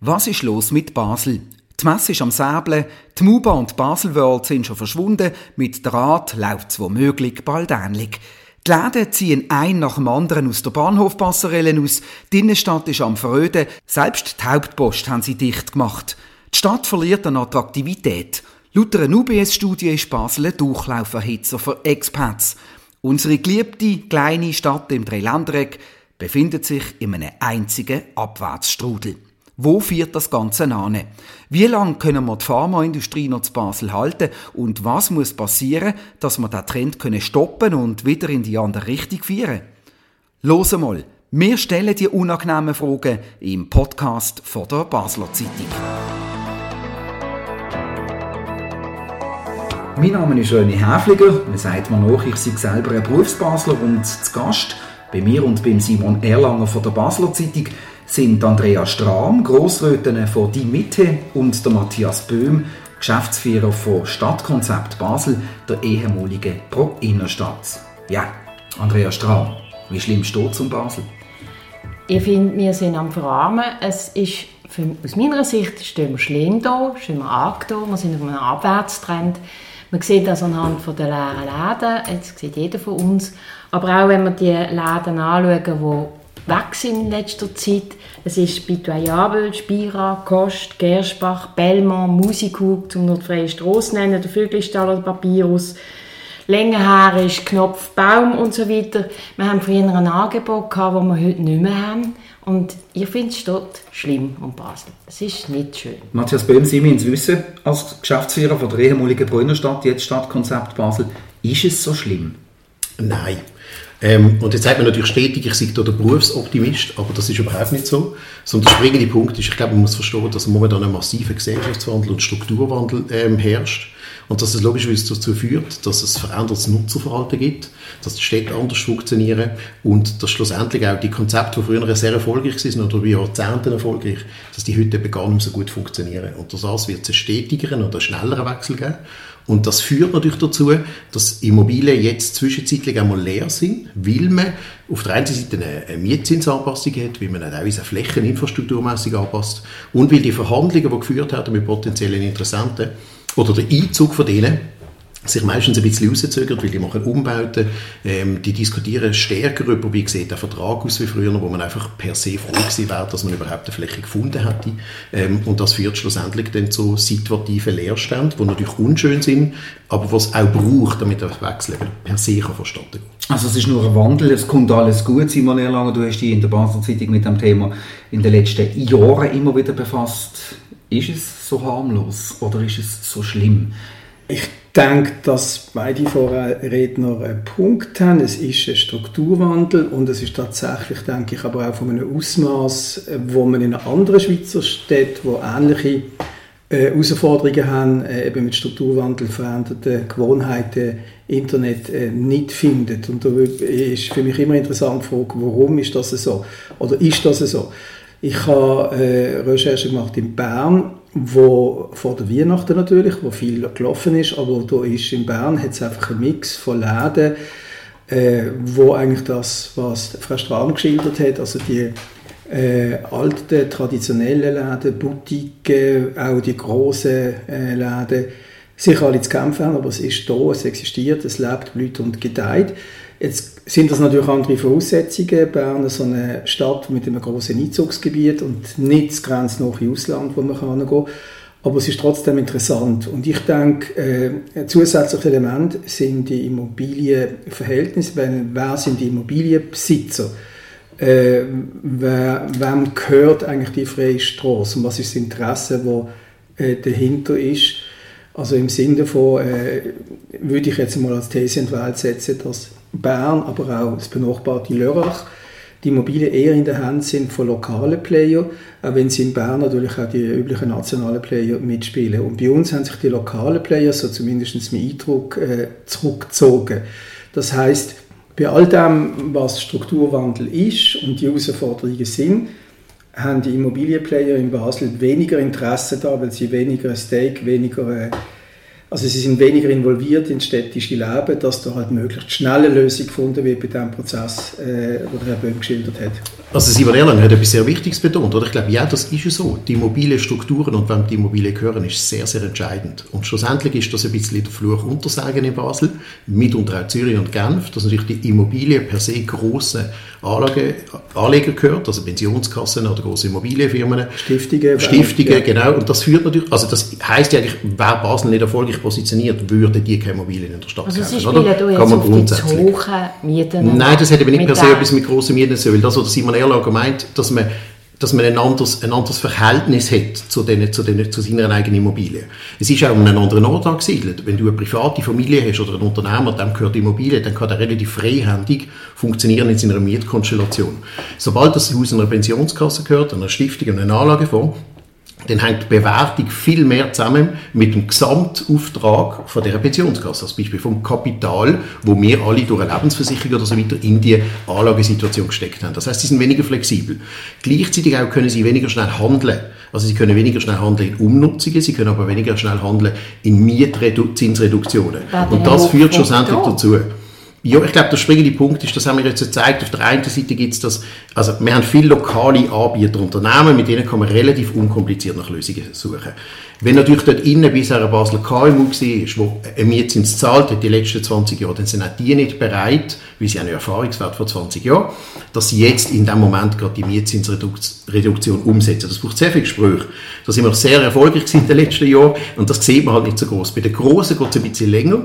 Was ist los mit Basel? Die Messe ist am Säbeln, die MUBA und Basel World sind schon verschwunden, mit der läuft es womöglich bald ähnlich. Die Läden ziehen ein nach dem anderen aus der Bahnhofpasserelle aus, die Innenstadt ist am Veröden, selbst die Hauptpost haben sie dicht gemacht. Die Stadt verliert an Attraktivität. Laut einer UBS-Studie ist Basel ein Durchlauferhitzer für Expats. Unsere geliebte kleine Stadt im Dreiländereck befindet sich in einem einzigen Abwärtsstrudel. Wo führt das Ganze an? Wie lange können wir die Pharmaindustrie noch zu Basel halten und was muss passieren, dass wir den Trend können stoppen und wieder in die andere Richtung führen? Los mal, wir stellen die unangenehmen Fragen im Podcast von der Basler Zeitung. Mein Name ist René Häfliger. Man sagt mir noch, ich sei selber ein Berufsbasler und zu Gast bei mir und beim Simon Erlanger von der Basler Zeitung sind Andrea Strahm, Grossrätin von Die Mitte und der Matthias Böhm, Geschäftsführer von Stadtkonzept Basel, der ehemaligen Pro Innerstadt. Ja, Andrea Strahm, wie schlimm steht es um Basel? Ich finde, wir sind am Verarmen. Es ist für, aus meiner Sicht stehen wir schlimm da, stehen wir angetan, wir sind auf einem Abwärtstrend. Man sieht das anhand der leeren Läden, jetzt sieht jeder von uns. Aber auch wenn wir die Läden anschauen, sind in letzter Zeit, es ist Pitoyable, Spira, Kost, Gerspach, Belmont, Musikhug, um nur die freie Strasse nennen, der Vögelstall oder Papyrus, Längenhaar ist Knopf, Baum und so weiter. Wir haben früher ein Angebot gehabt, das wir heute nicht mehr haben. Und ich finde es dort schlimm um Basel. Es ist nicht schön. Matthias Böhm, Sie müssen wissen, als Geschäftsführer von der ehemaligen Brunnerstadt, jetzt Stadtkonzept Basel, ist es so schlimm? Nein. Ähm, und jetzt sagt man natürlich stetig, ich sei da der Berufsoptimist, aber das ist überhaupt nicht so. Sondern der springende Punkt ist, ich glaube, man muss verstehen, dass momentan ein massiver Gesellschaftswandel und Strukturwandel ähm, herrscht. Und dass es logischerweise dazu führt, dass es verändertes Nutzerverhalten gibt, dass die Städte anders funktionieren und dass schlussendlich auch die Konzepte, die früher sehr erfolgreich waren oder wie Jahrzehnten erfolgreich, dass die heute eben gar nicht mehr so gut funktionieren. Und das wird es einen stetigeren oder schnelleren Wechsel geben. Und das führt natürlich dazu, dass Immobilien jetzt zwischenzeitlich einmal leer sind, weil man auf der einen Seite eine Mietzinsanpassung hat, weil man auch teilweise flächeninfrastrukturmässig anpasst und weil die Verhandlungen, die geführt haben mit potenziellen Interessenten, oder der Einzug von denen sich meistens ein bisschen rauszögert, weil die machen Umbauten, ähm, die diskutieren stärker darüber, wie sieht der Vertrag aus wie früher, wo man einfach per se froh gewesen wäre, dass man überhaupt eine Fläche gefunden hätte. Ähm, und das führt schlussendlich dann zu situativen Leerständen, die natürlich unschön sind, aber was auch braucht, damit der Wechsel per se kann verstanden werden. Also es ist nur ein Wandel, es kommt alles gut. Simon Erlanger, du hast dich in der Basel Zeitung mit dem Thema in den letzten Jahren immer wieder befasst. Ist es so harmlos oder ist es so schlimm? Ich denke, dass beide Vorredner einen Punkt haben. Es ist ein Strukturwandel und es ist tatsächlich, denke ich, aber auch von einem Ausmaß, wo man in anderen Schweizer Städten, wo ähnliche äh, Herausforderungen haben, äh, eben mit Strukturwandel, veränderten Gewohnheiten, Internet äh, nicht findet. Und da ist für mich immer interessant die Frage, warum ist das so? Oder ist das so? Ich habe äh, Recherche gemacht in Bern, wo vor der Weihnachten natürlich, wo viel gelaufen ist, aber da ist in Bern hat es einfach einen Mix von Läden, äh, wo eigentlich das, was Frau Strahm geschildert hat, also die äh, alten, traditionellen Läden, Boutiquen, auch die grossen äh, Läden, sich alle zu kämpfen haben, aber es ist da, es existiert, es lebt, blüht und gedeiht. Jetzt sind das natürlich andere Voraussetzungen. Bern ist so eine Stadt mit einem großen Einzugsgebiet und nicht das grenznahe Ausland, wo man kann gehen kann. Aber es ist trotzdem interessant. Und ich denke, äh, ein zusätzliches Element sind die Immobilienverhältnisse. Wer sind die Immobilienbesitzer? Äh, wer, wem gehört eigentlich die freie Straße? Und was ist das Interesse, das äh, dahinter ist? Also im Sinne von, äh, würde ich jetzt mal als These in die Welt setzen, dass Bern, aber auch das benachbarte Lörrach, die Immobilien eher in der Hand sind von lokalen Playern, auch wenn sie in Bern natürlich auch die üblichen nationalen Player mitspielen. Und bei uns haben sich die lokalen Player, so zumindest mein Eindruck, äh, zurückgezogen. Das heißt, bei all dem, was Strukturwandel ist und die Herausforderungen sind, haben die Immobilienplayer in Basel weniger Interesse da, weil sie weniger Stake, weniger äh, also sie sind weniger involviert ins städtische Leben, dass da halt möglichst schnell eine Lösung gefunden wird bei dem Prozess, äh, den Herr Böhm geschildert hat. Also Simon Erlang hat etwas sehr Wichtiges betont, oder? Ich glaube, ja, das ist ja so. Die mobile Strukturen und wenn die Immobilien gehören, ist sehr, sehr entscheidend. Und schlussendlich ist das ein bisschen der Fluch Untersagen in Basel, mitunter auch Zürich und Genf, dass natürlich die Immobilie per se grosse Anlage, Anleger gehört, also Pensionskassen oder große Immobilienfirmen. Stiftungen. Stiftungen, ja. genau. Und das führt natürlich, also das heisst ja eigentlich, wer Basel nicht erfolgreich positioniert, würde die keine Immobilien in der Stadt also kaufen, Sie spielen oder? Kann man grundsätzlich. hohen Mieten Nein, das hätte aber nicht per se etwas mit grossen Mieten zu weil das, was Simon Erlager meint, dass man dass man ein anderes, ein anderes Verhältnis hat zu, den, zu, den, zu seiner eigenen Immobilie. Es ist auch an einem anderen Ort angesiedelt. Wenn du eine private Familie hast oder ein Unternehmer, dem gehört die Immobilie, dann kann er relativ freihändig funktionieren in seiner Mietkonstellation. Sobald das Haus einer Pensionskasse gehört, einer Stiftung, einer Anlagefonds, dann hängt die Bewertung viel mehr zusammen mit dem Gesamtauftrag von der Pensionskasse, als Beispiel vom Kapital, wo wir alle durch eine Lebensversicherung oder so weiter in die Anlagesituation gesteckt haben. Das heißt, sie sind weniger flexibel. Gleichzeitig auch können sie weniger schnell handeln. Also sie können weniger schnell handeln in Umnutzungen, sie können aber weniger schnell handeln in Mietzinsreduktionen. Und das führt schlussendlich dazu, ja, ich glaube, der springende Punkt ist, das haben wir jetzt gezeigt, auf der einen Seite gibt es das, also wir haben viele lokale Anbieter, Unternehmen, mit denen kann man relativ unkompliziert nach Lösungen suchen. Wenn natürlich dort innen bisher ein Basler KMU war, wo ein Mietzins zahlt hat die letzten 20 Jahre, dann sind auch die nicht bereit, weil sie einen Erfahrungswert von 20 Jahren, dass sie jetzt in dem Moment gerade die Mietzinsreduktion umsetzen. Das braucht sehr viel Gespräch. Da sind wir sehr erfolgreich in den letzten Jahren und das sieht man halt nicht so groß. Bei den Großen geht es ein bisschen länger.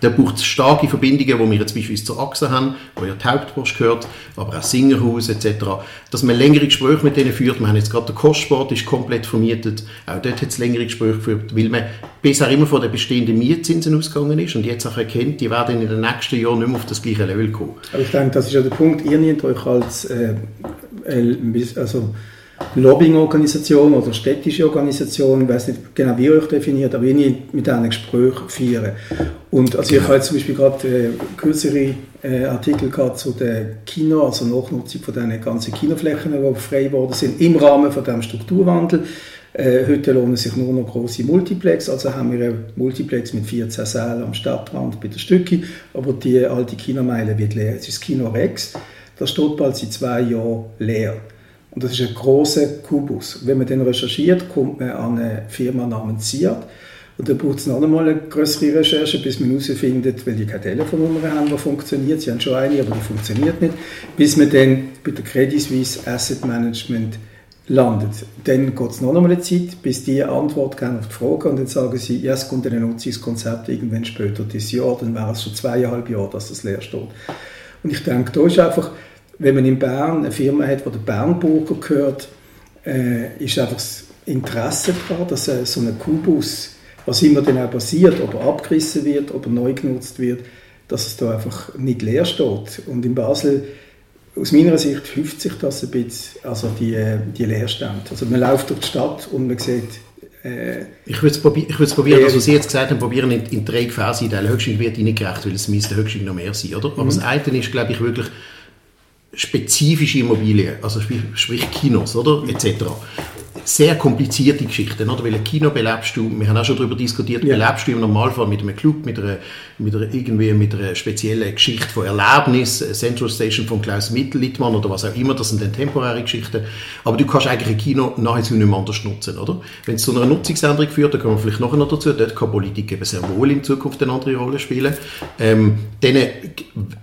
Da braucht es starke Verbindungen, die wir jetzt beispielsweise zur Achse haben, wo ja die Hauptpost gehört, aber auch Singerhaus etc., dass man längere Gespräche mit denen führt. Wir haben jetzt gerade der Kostsport ist komplett vermietet, auch dort hat es längere Gespräche geführt, weil man bisher immer von den bestehenden Mietzinsen ausgegangen ist und jetzt auch erkennt, die werden in den nächsten Jahren nicht mehr auf das gleiche Level kommen. Aber ich denke, das ist ja der Punkt, ihr nehmt euch als äh, also Lobbyingorganisation oder städtische Organisation, ich weiß nicht genau, wie ihr euch definiert, aber ich mit denen Gespräche führen. Und also ich habe zum Beispiel gerade äh, kürzere äh, Artikel gehabt zu der Kino, also Nachnutzung von diesen ganzen Kinoflächen, die frei geworden sind, im Rahmen von diesem Strukturwandel. Äh, heute lohnen sich nur noch große Multiplex, also haben wir einen Multiplex mit 14 Sälen am Stadtrand bei der Stücke, aber die alte Kinomeile wird leer. Es ist das Kino Rex, das steht bald seit zwei Jahren leer. Und das ist ein großer Kubus. Wenn man den recherchiert, kommt man an eine Firma namens Siat. Und dann braucht es noch einmal eine größere Recherche, bis man herausfindet, weil die keine Telefonnummer haben, die funktioniert. Sie haben schon eine, aber die funktioniert nicht. Bis man dann bei der Credit Suisse Asset Management landet. Dann geht es noch einmal eine Zeit, bis die Antwort geben auf die Frage und dann sagen sie, ja, es kommt ein Nutzungskonzept irgendwann später dieses Jahr, dann wäre es schon zweieinhalb Jahre, dass das leer steht. Und ich denke, da ist einfach wenn man in Bern eine Firma hat, die der Bernburger gehört, äh, ist einfach das Interesse daran, dass äh, so ein Kubus, was immer dann auch passiert, ob er abgerissen wird, ob er neu genutzt wird, dass es da einfach nicht leer steht. Und in Basel, aus meiner Sicht, hilft sich das ein bisschen, also die, äh, die Leerstände. Also man läuft durch die Stadt und man sieht, äh, ich würde es probieren, ich probieren das, was Sie jetzt gesagt haben, probieren in, in drei Gefäße in den Höchstring wird Ihnen gerecht, weil es müsste Höchstring noch mehr sein, oder? Aber mhm. das eine ist, glaube ich, wirklich spezifische Immobilien, also sprich Kinos, oder, etc sehr komplizierte Geschichten, oder? Weil ein Kino belebst du, wir haben auch schon darüber diskutiert, ja. belebst du im Normalfall mit einem Club, mit einer, mit einer, irgendwie mit einer speziellen Geschichte von Erlebnis, Central Station von Klaus Mittellittmann oder was auch immer, das sind dann temporäre Geschichten, aber du kannst eigentlich ein Kino nahezu nicht mehr anders nutzen, oder? Wenn es zu einer Nutzungsänderung führt, dann kommen wir vielleicht nachher noch dazu, dort kann Politik eben sehr wohl in Zukunft eine andere Rolle spielen, ähm, dann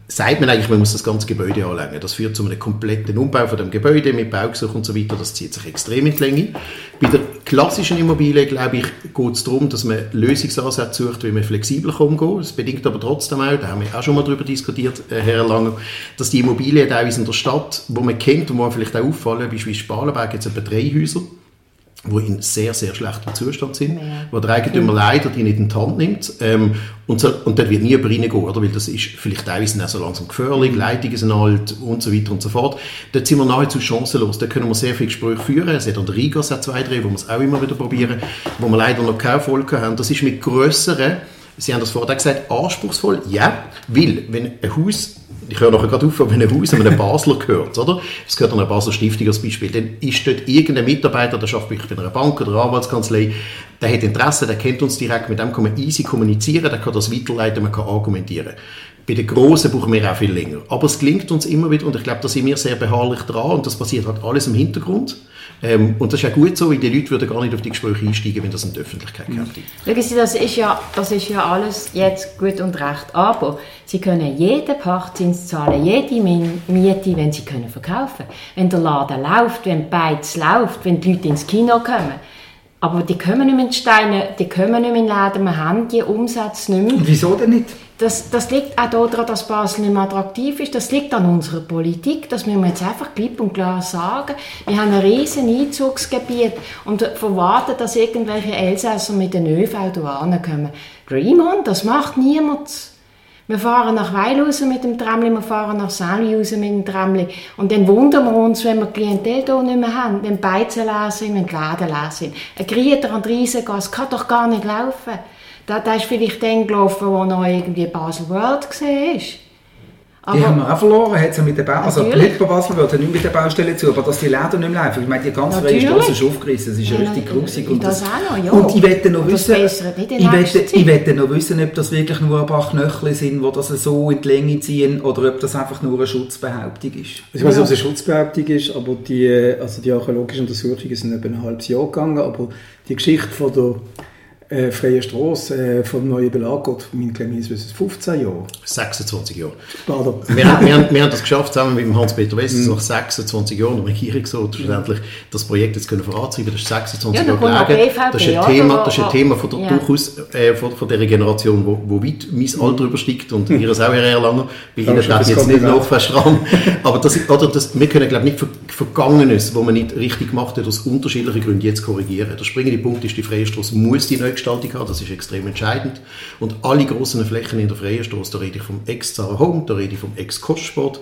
sagt man eigentlich, man muss das ganze Gebäude anlegen. Das führt zu einem kompletten Umbau von dem Gebäude mit Baugesuch und so weiter, das zieht sich extrem in die Länge. Bei der klassischen Immobilie, glaube ich, geht es darum, dass man Lösungsansätze sucht, wie man flexibler umgehen Das bedingt aber trotzdem auch, da haben wir auch schon mal darüber diskutiert, äh, Herr Lange, dass die Immobilien teilweise in der Stadt, wo man kennt und wo man vielleicht auch auffallen, wie Spalenberg, jetzt etwa drei Häuser, die in sehr, sehr schlechtem Zustand sind, ja. wo der Eigentümer leider die nicht in die Hand nimmt. Ähm, und, so, und dort wird nie jemand reingehen, oder? weil das ist vielleicht teilweise auch so langsam gefährlich, Leitungen sind alt und so weiter und so fort. Dort sind wir nahezu chancenlos. Da können wir sehr viele Gespräche führen. Es hat an der Riga zwei, drei, wo wir es auch immer wieder probieren, wo wir leider noch keine Erfolg haben. Das ist mit grösseren, Sie haben das vorher gesagt, anspruchsvoll, ja, weil wenn ein Haus ich höre nachher gerade auf, wenn ein Haus einem Basler gehört, oder? Es gehört an eine Basler Stiftung als Beispiel, dann ist dort irgendein Mitarbeiter, der arbeitet bei einer Bank oder einer Anwaltskanzlei, der hat Interesse, der kennt uns direkt, mit dem kann man easy kommunizieren, der kann das weiterleiten, man kann argumentieren. Bei den Großen brauchen wir auch viel länger. Aber es gelingt uns immer wieder und ich glaube, da sind wir sehr beharrlich dran und das passiert halt alles im Hintergrund. Ähm, und das ist ja gut so, weil die Leute würden gar nicht auf die Gespräche einsteigen, wenn das in der Öffentlichkeit käme. Schauen Sie, das ist, ja, das ist ja alles jetzt gut und recht, aber Sie können jeden Pachtzins zahlen, jede Miete, wenn Sie können verkaufen Wenn der Laden läuft, wenn Beiz läuft, wenn die Leute ins Kino kommen. Aber die kommen nicht mehr in die Steine, die kommen nicht mehr in den Läden, wir haben die Umsätze nicht mehr. Und wieso denn nicht? Das, das liegt auch daran, dass Basel nicht mehr attraktiv ist. Das liegt an unserer Politik. Das müssen wir jetzt einfach klipp und klar sagen. Wir haben ein riesen Einzugsgebiet und verwarten, dass irgendwelche Elsässer mit den ÖV hierher kommen. Dream on, das macht niemand. Wir fahren nach Weil raus mit dem Tramli, wir fahren nach raus mit dem Tramli. Und dann wundern wir uns, wenn wir Klientel hier nicht mehr haben, wenn Beizen leer sind, wenn die Läden leer sind. Ein Grieter der Riesengas kann doch gar nicht laufen. Da, da ist vielleicht dann gelaufen, wo noch irgendwie Basel World gesehen ist. Aber die haben wir auch verloren, hat mit der Bau also nicht bei Basel World, nicht mit der Baustelle zu, aber dass die Läden nicht mehr laufen. Ich meine, die ganze freie Straße ist aufgerissen, das ist ja, richtig grusig. Und, das, das auch noch, ja. und ich wette noch wissen, ich wette, ich wette noch wissen, ob das wirklich nur ein paar Knöchel sind, die das so in die Länge ziehen, oder ob das einfach nur eine Schutzbehauptung ist. Ich weiß nicht, ob es eine Schutzbehauptung ist, aber die, also die archäologischen Untersuchungen sind etwa ein halbes Jahr gegangen, aber die Geschichte von der äh, freie Straße äh, vom neuen Belag geht, mein kleines Wissen, 15 Jahre. 26 Jahre. Pardon. Wir, wir, haben, wir haben das geschafft, zusammen mit Hans-Peter West, mm. nach 26 Jahren der Regierung so, schlussendlich das Projekt jetzt können vorantreiben Das ist 26 ja, Jahre gelegen. Das ist ein Thema, das ist ein Thema von der, ja. durchaus äh, von, von der Generation, wo, wo weit mein mhm. Alter übersteigt und mm. ihres auch eher lange. Bei Ihnen steht jetzt nicht noch fest dran. Aber das, oder das, wir können, glaube ich, nicht Vergangenes, wo man nicht richtig gemacht hat, aus unterschiedlichen Gründen jetzt korrigieren. Der springende Punkt ist, die freie Straße muss die neue Gestaltung haben, das ist extrem entscheidend. Und alle großen Flächen in der freien Straße, da rede ich vom Ex-Zara Home, da rede ich vom Ex-Kostsport,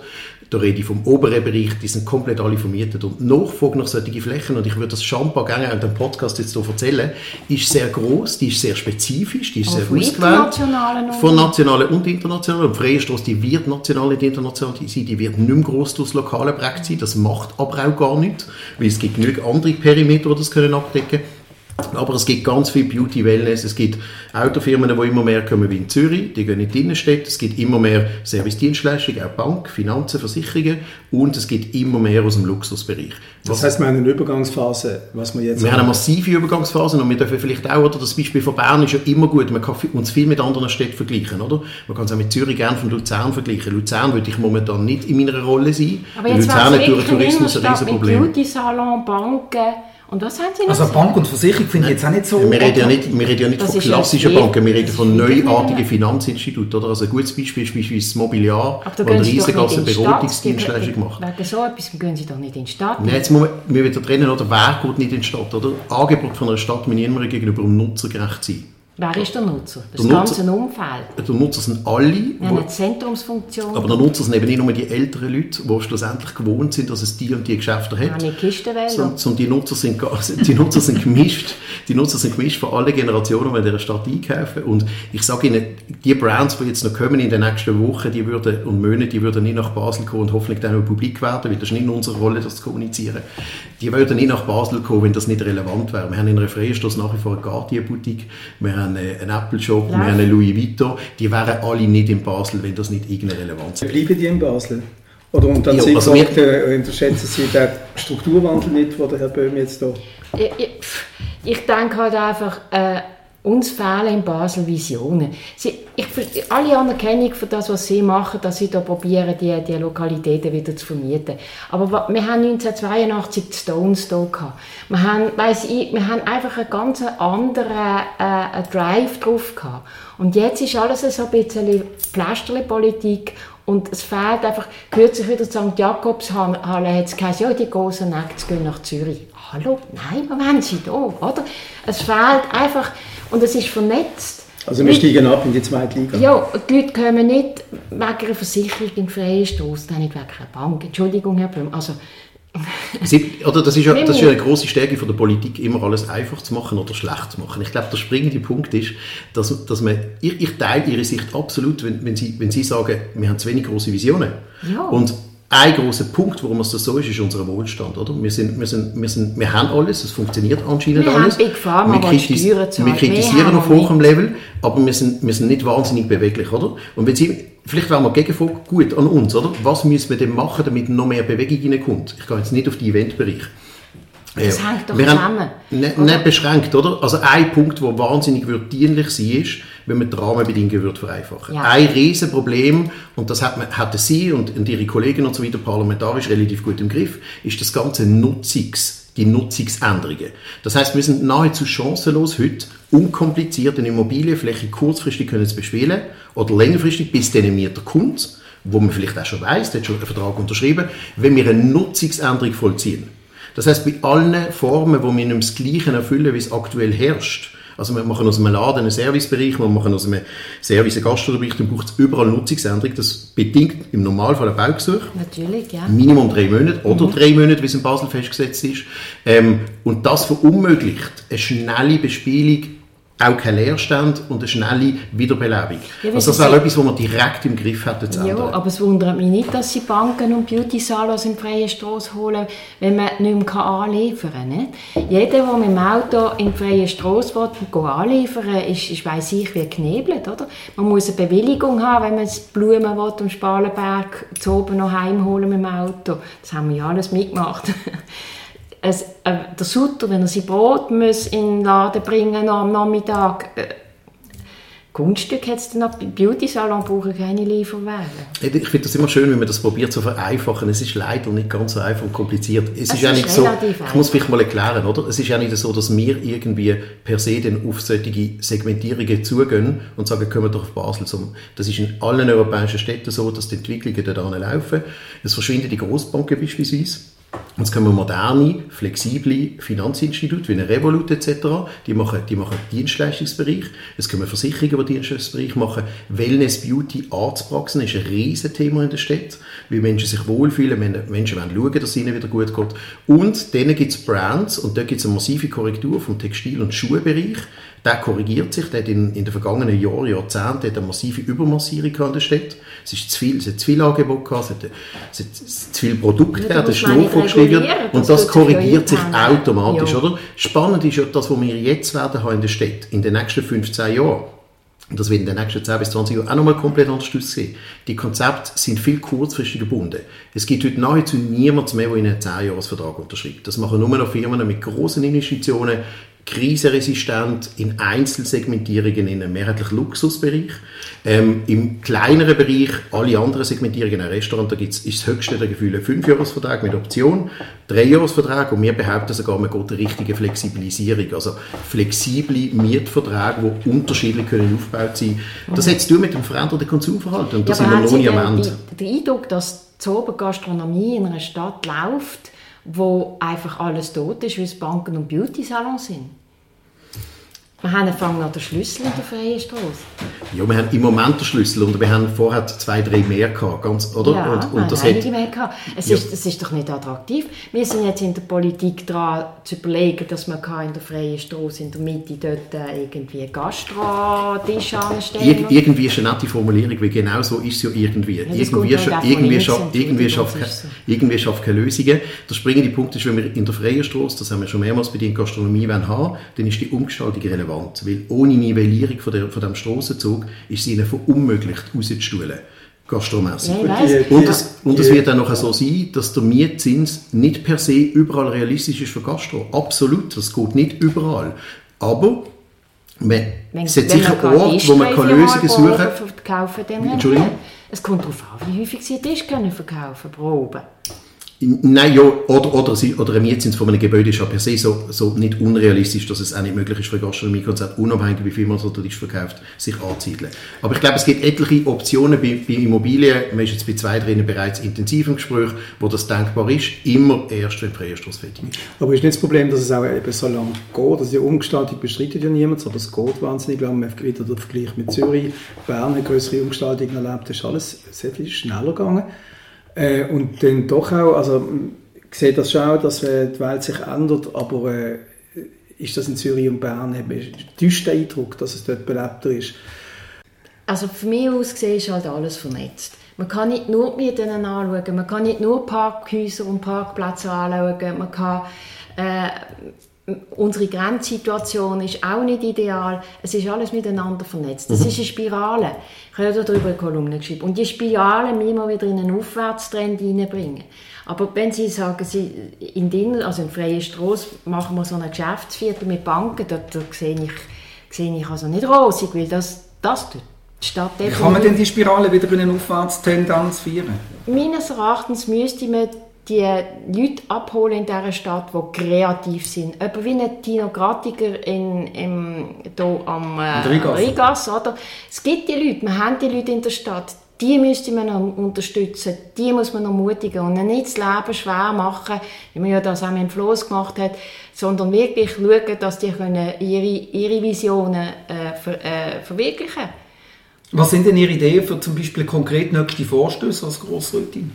da rede ich vom oberen Bereich, die sind komplett alle vermietet. Und Nachfrage nach solchen Flächen, und ich würde das schon ein paar Gänge in dem Podcast jetzt hier erzählen, ist sehr groß, die ist sehr spezifisch, die ist sehr ausgewählt. Von nationalen und internationalen. Und freie Straße, die wird national und international sein, die wird nicht mehr gross durchs Lokale prägt sein, das macht aber auch gar nichts, weil es gibt genug andere Perimeter, die das können abdecken können. Aber es gibt ganz viel Beauty Wellness. Es gibt Autofirmen, die immer mehr kommen wie in Zürich. Die gehen in die Innenstädte. Es gibt immer mehr Service-Dienstleistungen, auch Bank, Finanzen, Versicherungen. Und es gibt immer mehr aus dem Luxusbereich. Das heißt, wir haben eine Übergangsphase, was wir jetzt Wir haben eine massive Übergangsphase und wir dürfen vielleicht auch, oder das Beispiel von Bern ist ja immer gut, man kann uns viel mit anderen Städten vergleichen, oder? Man kann es auch mit Zürich gerne von Luzern vergleichen. Luzern würde ich momentan nicht in meiner Rolle sein. Aber jetzt Luzern hat durch Tourismus ein Riesenproblem. Mit Beauty-Salon, Banken und was haben Sie noch Also Bank und Versicherung finde ich jetzt auch nicht so... Wir reden ja nicht, wir reden ja nicht von klassischen Banken, wir reden von neuartigen Finanzinstituten. Oder? Also ein gutes Beispiel ist beispielsweise das Mobiliar, das eine riesengroße Beratungsdienstleistung macht. Wegen so etwas gehen Sie doch nicht in die Stadt. Nein, jetzt muss man, wir wieder trennen, oder? wer geht nicht in die Stadt? Oder? Angebot von einer Stadt muss immer gegenüber dem Nutzer gerecht sein. Wer ist der Nutzer? Das der ganze Nutzer, Umfeld. Der Nutzer sind alle. Haben eine Zentrumsfunktion. Aber der Nutzer sind eben nicht nur die älteren Leute, die schlussendlich gewohnt sind, dass es die und die Geschäfte hat. Eine Kistenwälder. Sondern, sondern die Nutzer sind, die Nutzer sind gemischt. Die Nutzer sind gemischt von allen Generationen, die in dieser Stadt einkaufen. Und ich sage Ihnen, die Brands, die jetzt noch kommen in den nächsten Wochen die würden, und Monaten, die würden nicht nach Basel kommen und hoffentlich dann auch publik werden, weil das ist nicht in unserer Rolle, das zu kommunizieren. Die würden nicht nach Basel kommen, wenn das nicht relevant wäre. Wir haben in einer Freistadt nach wie vor eine wir haben eine Apple Shop, wir haben eine Louis Vuitton, die wären alle nicht in Basel, wenn das nicht irgendeine Relevanz hat. Bleiben die in Basel? Oder und dann ja, Sie also gesagt, äh, unterschätzen Sie den Strukturwandel nicht, den der Herr Böhm jetzt da... Ich, ich, ich denke halt einfach, äh, uns fehlen in Basel Visionen. Sie, ich, alle Anerkennung für das, was sie machen, dass sie da probieren, die, die Lokalitäten wieder zu vermieten. Aber wir haben 1982 die Stones da gehabt. Wir haben, weiss ich, wir haben einfach einen ganz anderen äh, Drive drauf gehabt. Und jetzt ist alles so ein bisschen Pflasterli-Politik und es fehlt einfach, kürzlich wieder St. Jakobshalle hat es geheißen, ja, die großen Nächte gehen nach Zürich. Hallo? Nein, wo wollen sie da, oder? Es fehlt einfach und es ist vernetzt. Also wir steigen ab in die zweite Liga. Ja, die Leute kommen nicht wegen einer Versicherung in freien Stoß, nicht wegen einer Bank. Entschuldigung, Herr Blum. Also, Sie, oder das, ist ja, das ist ja eine große Stärke von der Politik, immer alles einfach zu machen oder schlecht zu machen. Ich glaube, der springende Punkt ist, dass, dass man, ich, ich teile Ihre Sicht absolut, wenn, wenn, Sie, wenn Sie sagen, wir haben zu wenig große Visionen. Ja. Und ein großer Punkt, warum es so ist, ist unser Wohlstand, oder? Wir, sind, wir, sind, wir, sind, wir haben alles, es funktioniert anscheinend wir alles. Haben Big Pharma, wir, kritis wir kritisieren auf hohem Level, aber wir sind, wir sind nicht wahnsinnig beweglich, oder? Und wenn Sie, vielleicht wären wir Gegenfrage gut an uns, oder? Was müssen wir denn machen, damit noch mehr Bewegung reinkommt? Ich gehe jetzt nicht auf die Eventbereich. Das ja. hängt doch zusammen. Nicht, nicht beschränkt, oder? Also ein Punkt, der wahnsinnig dienlich sein ist, wenn man die Rahmenbedingungen wird vereinfachen. Ja. Ein Riesenproblem, und das hat man, hatten Sie und, und Ihre Kollegen und so weiter parlamentarisch relativ gut im Griff, ist das ganze Nutzungs- die Nutzungsänderungen. Das heißt, wir sind nahezu chancenlos heute, unkompliziert eine Immobilienfläche kurzfristig können zu bespielen oder längerfristig, bis dann mir der Kunde, wo man vielleicht auch schon weiß, der hat schon einen Vertrag unterschrieben, wenn wir eine Nutzungsänderung vollziehen. Das heißt, bei allen Formen, wo wir nicht das Gleiche erfüllen, wie es aktuell herrscht, also wir machen aus einem Laden einen Servicebereich, wir machen aus einem Service einen Gastrobereich, dann braucht es überall Nutzungsänderung. Das bedingt im Normalfall ein Baugesuch. Natürlich, ja. Minimum drei Monate oder mhm. drei Monate, wie es in Basel festgesetzt ist. Ähm, und das verunmöglicht eine schnelle Bespielung auch kein Leerstand und eine schnelle Wiederbelebung. Ja, also das wäre etwas, was man direkt im Griff hätte zu Ja, aber es wundert mich nicht, dass sie Banken und Beauty-Salons in freie Straße holen, wenn man nicht mehr anliefern kann. Nicht? Jeder, der mit dem Auto in die freie Straße will, anliefern ist, ist weiss ich, wie geknebelt. Oder? Man muss eine Bewilligung haben, wenn man Blumen will, am Spalenberg zu oben noch heimholen mit dem Auto. Das haben wir ja alles mitgemacht. es, äh, der Sutter, wenn er sein Brot muss in den Laden bringen am Nachmittag, äh, Kunststück hat es dann auch, Beauty-Salon brauchen keine Lieferwagen. Ich finde das immer schön, wenn man das probiert zu vereinfachen. Es ist leider nicht ganz so einfach und kompliziert. Es, es ist ja nicht so, ich muss vielleicht mal erklären, oder? Es ist ja nicht so, dass wir irgendwie per se dann auf solche Segmentierungen zugehen und sagen, können wir doch auf Basel zum. Das ist in allen europäischen Städten so, dass die Entwicklungen da laufen. Es verschwinden die Großbanken beispielsweise jetzt kommen moderne, flexible Finanzinstitute wie eine Revolut etc. Die machen, die machen Dienstleistungsbereich. Es kommen Versicherungen, die Dienstleistungsbereich machen. Wellness, Beauty, Arztpraxen ist ein riesiges Thema in der Stadt, wie Menschen sich wohlfühlen, Menschen wollen schauen, dass es ihnen wieder gut geht. Und dann gibt es Brands und da gibt es eine massive Korrektur vom Textil- und Schuhbereich der korrigiert sich, der hat in, in den vergangenen Jahren, Jahrzehnten eine massive Übermassierung in der Stadt. Es ist zu viel, es hat zu viel Angebot gehabt, es hat, es hat zu viele Produkte, ja, der Schnur vorgeschrieben und das korrigiert sich automatisch, ja. oder? Spannend ist ja das, was wir jetzt werden haben in der Stadt, in den nächsten 15 Jahren. Und das wird in den nächsten 10 bis 20 Jahren auch nochmal komplett anders aussehen. Die Konzepte sind viel kurzfristig gebunden. Es gibt heute nahezu niemand mehr, der einen 10-Jahres-Vertrag unterschreibt. Das machen nur noch Firmen mit großen Investitionen, krisenresistent in Einzelsegmentierungen in einem mehrheitlich Luxusbereich. Ähm, Im kleineren Bereich, alle anderen Segmentierungen, ein Restaurant, da gibt's, ist das höchste der Gefühle ein Fünfjahresvertrag mit Option, Dreijahresvertrag und wir behaupten sogar, man geht eine richtige Flexibilisierung, also flexible Mietverträge, die unterschiedlich können aufgebaut sein können. Das hat zu tun mit dem veränderten Konsumverhalten und da ja, sind wir noch nie am Ende. Den Eindruck, dass die Obergastronomie in einer Stadt läuft, wo einfach alles tot ist, weil es Banken und Beauty-Salons sind. Wir haben Anfang an den Schlüssel in der freien Straße. Ja, wir haben im Moment den Schlüssel und wir haben vorher zwei, drei mehr gehabt, ganz, oder? Ja, und, und das einige hat, mehr gehabt. Es, ja. ist, es ist doch nicht attraktiv. Wir sind jetzt in der Politik dran zu überlegen, dass man in der freien Straße in der Mitte dort äh, irgendwie Gastro-Tisch anstellen Ir Irgendwie ist eine nette Formulierung, weil genau so ist es ja irgendwie. Ja, irgendwie, scha irgendwie, scha irgendwie, schafft so. irgendwie schafft keine Lösungen. Der springende Punkt ist, wenn wir in der freien Straße, das haben wir schon mehrmals bei der Gastronomie haben, dann ist die Umgestaltung relevant relevant, weil ohne Nivellierung von, der, von dem Strassenzug ist es ihnen verunmöglicht, rauszustuhlen gastromässig. Ja, und es, und es wird dann noch so sein, dass der Mietzins nicht per se überall realistisch ist für Gastro. Absolut, das geht nicht überall. Aber man wenn, es sicher Orte, wo man kann Lösungen suchen kann. Entschuldigung? Es kommt darauf an, wie häufig sie Tisch können verkaufen proben. Nein, ja, oder, oder, oder ein Mietzins von einem Gebäude ist ja per se so, so nicht unrealistisch, dass es auch nicht möglich ist für Gastronomiekonzerte, unabhängig wie viel man so Tisch verkauft, sich anzusiedeln. Aber ich glaube, es gibt etliche Optionen bei, bei Immobilien, man ist jetzt bei zwei drinnen bereits intensiv im Gespräch, wo das denkbar ist, immer erst, wenn Freistoß fertig ist. Aber ist nicht das Problem, dass es auch eben so lange geht, also die Umgestaltung bestreitet ja niemand, aber es geht wahnsinnig lang, man wieder der Vergleich mit Zürich, Bern, eine größere Umgestaltung erlebt, das ist alles sehr viel schneller gegangen. Äh, und dann doch auch, also ich sehe das schon, dass äh, die Welt sich ändert, aber äh, ist das in Zürich und Bern, habe ich den Eindruck, dass es dort belebter ist. Also von mir aus gesehen ist halt alles vernetzt. Man kann nicht nur die Mieten anschauen, man kann nicht nur Parkhäuser und Parkplätze anschauen, man kann äh, unsere Grenzsituation ist auch nicht ideal. Es ist alles miteinander vernetzt. Es mhm. ist eine Spirale. Ich habe darüber eine Kolumne geschrieben. Und die Spirale müssen wir wieder in einen Aufwärtstrend hineinbringen. Aber wenn Sie sagen, Sie in Dinner, also in Freie Strasse, machen wir so ein Geschäftsviertel mit Banken, da, da sehe, ich, sehe ich also nicht rosig, weil das, das tut Stadt Wie kann man denn die Spirale wieder in eine Aufwärtstendenz führen? Meines Erachtens müsste man die Leute abholen in dieser Stadt, die kreativ sind. Etwa wie ein Tino Gratiger in, im, hier am äh, Rigas. Rigas oder? Es gibt die Leute, wir haben die Leute in der Stadt, die müsste man noch unterstützen, die muss man ermutigen und nicht das Leben schwer machen, wie man ja das auch mit dem Floss gemacht hat, sondern wirklich schauen, dass die können ihre, ihre Visionen äh, ver, äh, verwirklichen können. Was sind denn Ihre Ideen für zum Beispiel konkret nächste Vorstöße als Grossrätin?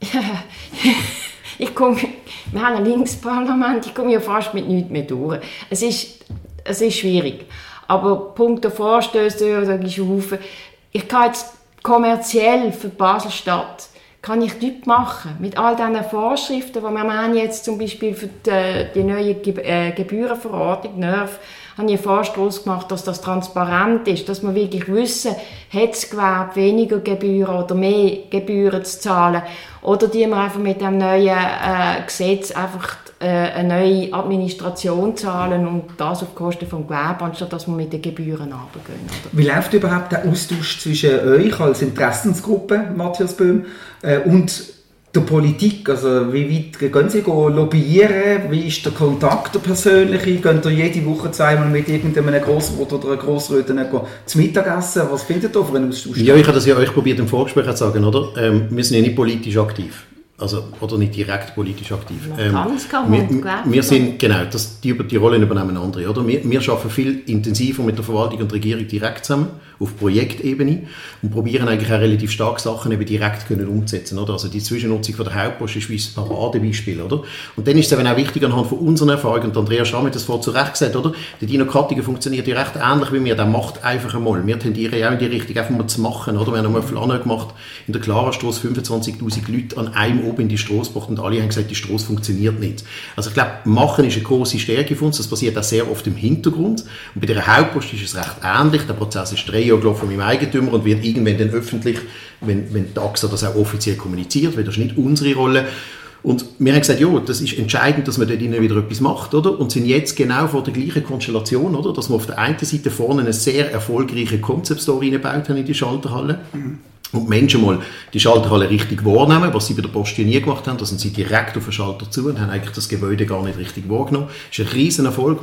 ich komme, wir haben ein Linksparlament, ich komme ja fast mit nichts mehr durch. Es ist, es ist schwierig. Aber Punkt der Vorstöße, da ist Haufen. Ich kann jetzt kommerziell für Baselstadt kann ich nichts machen. Mit all diesen Vorschriften, die wir jetzt zum Beispiel für die, die neue äh, Gebührenverordnung, NERV, habe ich einen Vorstoß gemacht, dass das transparent ist, dass wir wirklich wissen, hat das Gewerbe weniger Gebühren oder mehr Gebühren zu zahlen oder die wir einfach mit dem neuen äh, Gesetz einfach äh, eine neue Administration zahlen und das auf Kosten des Gewerbes, anstatt dass wir mit den Gebühren runtergehen. Wie läuft überhaupt der Austausch zwischen euch als Interessensgruppe, Matthias Böhm, äh, und der Politik? Also wie weit gehen Sie lobbyieren? Wie ist der Kontakt der persönliche? Gehen Sie jede Woche zweimal mit irgendeinem Grossrat oder einer Grossrätin zu Mittagessen? Was findet ihr Austausch? Ja, ich habe das ja euch probiert im Vorgespräch zu sagen, oder? Ähm, wir sind ja nicht politisch aktiv also, oder nicht direkt politisch aktiv. Ähm, wir, wir sind, genau, das, die, die Rollen übernehmen andere. Oder? Wir, wir arbeiten viel intensiver mit der Verwaltung und der Regierung direkt zusammen, auf Projektebene, und probieren eigentlich auch relativ stark Sachen eben direkt können umzusetzen. Oder? Also die Zwischennutzung von der Hauptpost ist wie ein Paradebeispiel. Oder? Und dann ist es eben auch wichtig anhand von unseren Erfahrungen, und Andrea Schramm hat das vorhin zu Recht gesagt, oder? die Dinokratiker funktioniert ja recht ähnlich wie wir, der macht einfach einmal. Wir tendieren ja auch in die Richtung, einfach mal zu machen. Oder? Wir haben einmal Flanne gemacht, in der Klarastrasse 25'000 Leute an einem oben in die Straße gebracht und alle haben gesagt, die Straße funktioniert nicht. Also ich glaube, Machen ist eine große Stärke von uns, das passiert auch sehr oft im Hintergrund. Und bei der Hauptpost ist es recht ähnlich, der Prozess ist drei Gelaufen mit dem Eigentümer und wird irgendwann dann öffentlich, wenn, wenn die AXA das auch offiziell kommuniziert, weil das ist nicht unsere Rolle. Und wir haben gesagt, ja, das ist entscheidend, dass man dort wieder etwas macht, oder? Und sind jetzt genau vor der gleichen Konstellation, oder? Dass wir auf der einen Seite vorne eine sehr erfolgreiche Concept Store reingebaut in die Schalterhalle. Mhm und Menschen mal die Schalterhalle richtig wahrnehmen, was sie bei der Post nie gemacht haben. Da sind sie direkt auf den Schalter zu und haben eigentlich das Gebäude gar nicht richtig wahrgenommen. Das ist ein riesen Erfolg,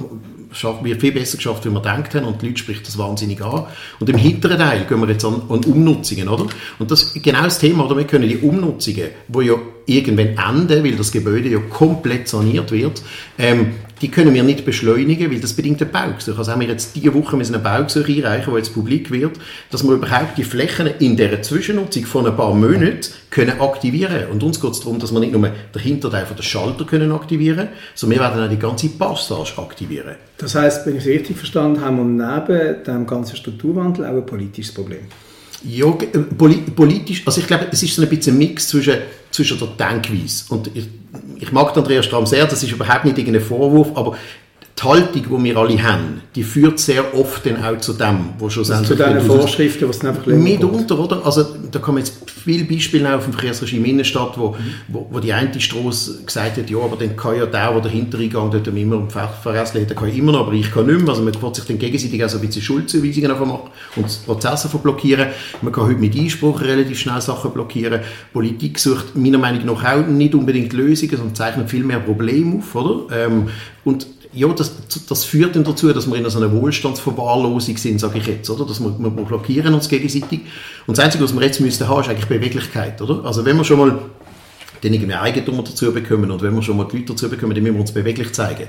wird viel besser geschafft, wie wir gedacht haben und die Leute spricht das wahnsinnig an. Und im hinteren Teil gehen wir jetzt an, an Umnutzungen, oder? Und das ist genau das Thema, oder? Wir können die Umnutzungen, wo ja irgendwann enden, weil das Gebäude ja komplett saniert wird, ähm, die können wir nicht beschleunigen, weil das bedingt eine Baugesuch. Also haben wir jetzt diese Woche eine Baugesuch einreichen, die jetzt publik wird, dass wir überhaupt die Flächen in dieser Zwischennutzung von ein paar Monaten können aktivieren Und uns geht es darum, dass wir nicht nur den Hinterteil von der Schalter können aktivieren sondern wir werden auch die ganze Passage aktivieren. Das heißt, wenn ich es richtig verstanden habe, haben wir neben dem ganzen Strukturwandel auch ein politisches Problem. Ja, äh, politisch, also ich glaube, es ist so ein bisschen ein Mix zwischen, zwischen der Denkweise. Und ich, ich mag Andreas Strahm sehr, das ist überhaupt nicht irgendein Vorwurf, aber die Haltung, die wir alle haben, die führt sehr oft dann auch zu dem, wo schon also Zu diesen Vorschriften, was dann einfach Mitunter, oder? Also da kommen jetzt viele Beispiele auf dem Verkehrsregime Innenstadt, wo, wo, wo, die eine Straße gesagt hat, ja, aber dann kann ja der, der dahinter eingegangen dort immer im Verkehrsleiter kann immer noch, aber ich kann nicht mehr. Also man kann sich dann gegenseitig auch so ein bisschen Schuldzuweisungen machen und Prozesse blockieren. Man kann heute mit Einspruch relativ schnell Sachen blockieren. Politik sucht meiner Meinung nach auch nicht unbedingt Lösungen, sondern zeichnet viel mehr Probleme auf, oder? Ähm, und ja, das, das führt dann dazu, dass wir in so einer Wohlstandsverwahrlosung sind, sage ich jetzt, oder? Dass wir, wir blockieren uns gegenseitig. Und das Einzige, was wir jetzt müssten haben, ist eigentlich Beweglichkeit, oder? Also wenn wir schon mal dann irgendwie Eigentum dazu bekommen und wenn wir schon mal die Leute dazu bekommen, dann müssen wir uns beweglich zeigen.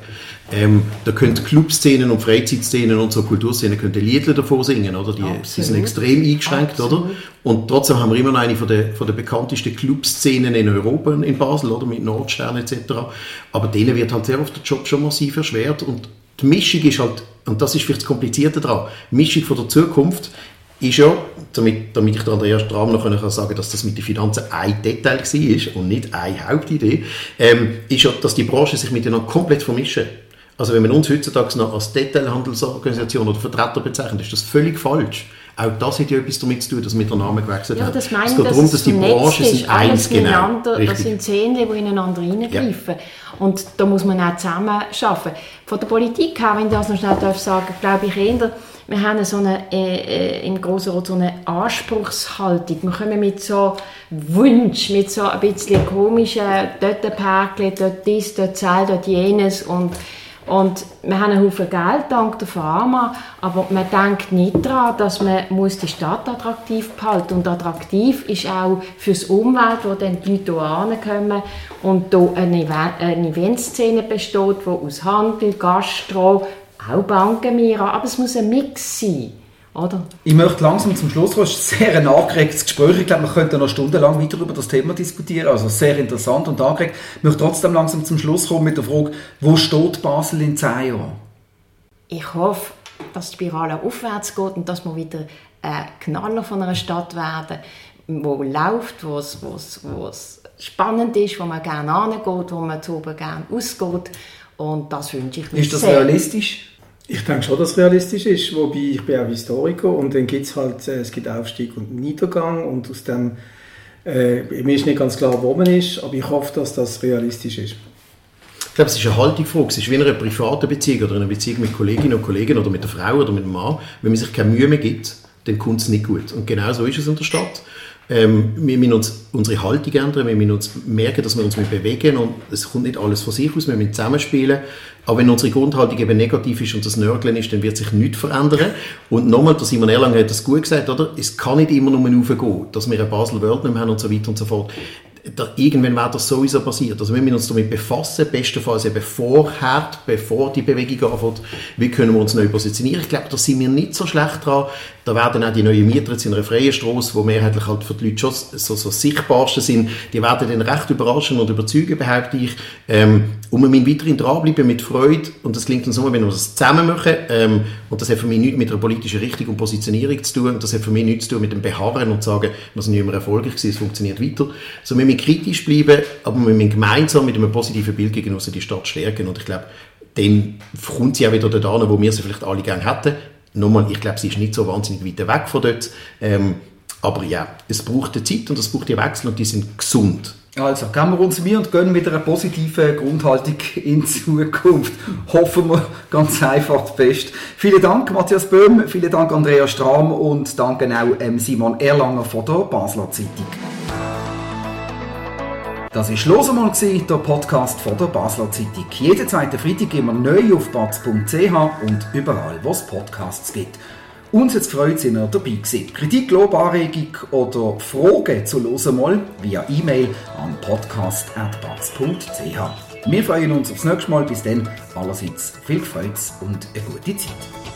Ähm, da können Clubszenen und Freizeitszenen und so Kulturszenen können Liedler davor singen, oder? Die, die sind extrem eingeschränkt, Absolut. oder? Und trotzdem haben wir immer noch eine von der, von der bekanntesten Clubszenen in Europa, in Basel, oder? Mit Nordstern etc. Aber denen wird halt sehr oft der Job schon massiv erschwert und die Mischung ist halt, und das ist vielleicht das Komplizierte daran, die Mischung von der Zukunft ist ja, damit, damit ich der Andreas Strahm noch sagen kann, dass das mit den Finanzen ein Detail war und nicht eine Hauptidee, ähm, ist ja, dass die Branchen sich miteinander komplett vermischen. Also wenn man uns heutzutage noch als Detailhandelsorganisation oder Vertreter bezeichnet, ist das völlig falsch. Auch das hat ja etwas damit zu tun, dass wir den Namen gewechselt ja, haben. Das meine es geht dass darum, dass die Branchen sind eins genau. Das sind Zähne, die ineinander reingreifen. Ja. Und da muss man auch zusammen arbeiten. Von der Politik her, wenn ich das noch schnell darf sagen glaube ich eher, wir haben so eine, äh, äh im Grossen Rot so eine Anspruchshaltung. Wir kommen mit so Wunsch, mit so ein bisschen komischen, dort ein Päckchen, dort dies, dort Zell, dort jenes und und wir haben einen Haufen Geld dank der Pharma, aber man denkt nicht daran, dass man muss die Stadt attraktiv behalten Und attraktiv ist auch für die Umwelt, wo dann die Leute hier kommen und hier eine, eine Eventszene besteht, die aus Handel, Gastro, auch Banken, aber es muss ein Mix sein. Oder? Ich möchte langsam zum Schluss kommen. Es ist ein sehr ein angeregtes Gespräch. Ich glaube, wir könnten noch stundenlang weiter über das Thema diskutieren. Also sehr interessant und angeregt. Ich möchte trotzdem langsam zum Schluss kommen mit der Frage, wo steht Basel in zehn Jahren? Ich hoffe, dass die Spirale aufwärts geht und dass wir wieder ein Knaller von einer Stadt werden, wo läuft, wo es, spannend ist, wo man gerne angeht, wo man zu oben gerne ausgeht. Und das wünsche ich mir Ist das sehr. realistisch? Ich denke schon, dass es realistisch ist, wobei ich bin auch Historiker und dann gibt es halt, äh, es gibt Aufstieg und Niedergang und aus dem, äh, mir ist nicht ganz klar, wo man ist, aber ich hoffe, dass das realistisch ist. Ich glaube, es ist eine Haltungsfrage. Es ist wie in einer privaten Beziehung oder einer Beziehung mit Kolleginnen und Kollegen oder mit der Frau oder mit dem Mann. Wenn man sich keine Mühe mehr gibt, dann kommt es nicht gut. Und genau so ist es in der Stadt. Ähm, wir müssen uns unsere Haltung ändern, wir müssen uns merken, dass wir uns bewegen und es kommt nicht alles von sich aus, wir müssen zusammenspielen. Aber wenn unsere Grundhaltung eben negativ ist und das Nörgeln ist, dann wird sich nichts verändern. Und nochmal, der Simon Erlang hat das gut gesagt, oder? Es kann nicht immer nur raufgehen, dass wir eine Basel World nicht mehr haben und so weiter und so fort da, irgendwann wäre das sowieso passiert. Also wir müssen uns damit befassen, bestenfalls eben vorher, bevor die Bewegung anfängt, wie können wir uns neu positionieren. Ich glaube, da sind wir nicht so schlecht dran. Da werden auch die neuen Mieter in einer freien Straße, wo mehrheitlich halt für die Leute schon so, so sichtbarsten sind, die werden dann recht überraschen und überzeugen, behaupte ich. Ähm, und wir müssen weiterhin dranbleiben mit Freude und das klingt uns nur, wenn wir das zusammen machen. Ähm, und das hat für mich nichts mit einer politischen Richtung und Positionierung zu tun. Das hat für mich nichts zu tun mit dem Beharren und sagen, wir sind nicht mehr erfolgreich gewesen, es funktioniert weiter. So, wir müssen kritisch bleiben, aber wir müssen gemeinsam mit einem positiven Bild gegenüber die Stadt stärken. Und ich glaube, dann kommt sie auch wieder dorthin, wo wir sie vielleicht alle gerne hätten nochmal, ich glaube, sie ist nicht so wahnsinnig weit weg von dort. Ähm, aber ja, es braucht eine Zeit und es braucht die Wechsel und die sind gesund. Also, gehen wir uns mir und gehen mit einer positiven Grundhaltung in Zukunft. Hoffen wir ganz einfach das Beste. Vielen Dank, Matthias Böhm, vielen Dank, Andrea Strahm und danke auch ähm, Simon Erlanger von der Basler Zeitung. Das war «Los einmal», der Podcast von der Basler Zeitung. Jeden zweiten Freitag immer neu auf batz.ch und überall, wo es Podcasts gibt. Uns hat es gefreut, sind ihr dabei gewesen. Kritik, Lob, Anregung oder Fragen zu «Los einmal» via E-Mail an podcast.batz.ch. Wir freuen uns aufs nächste Mal. Bis dann allerseits viel Freude und eine gute Zeit.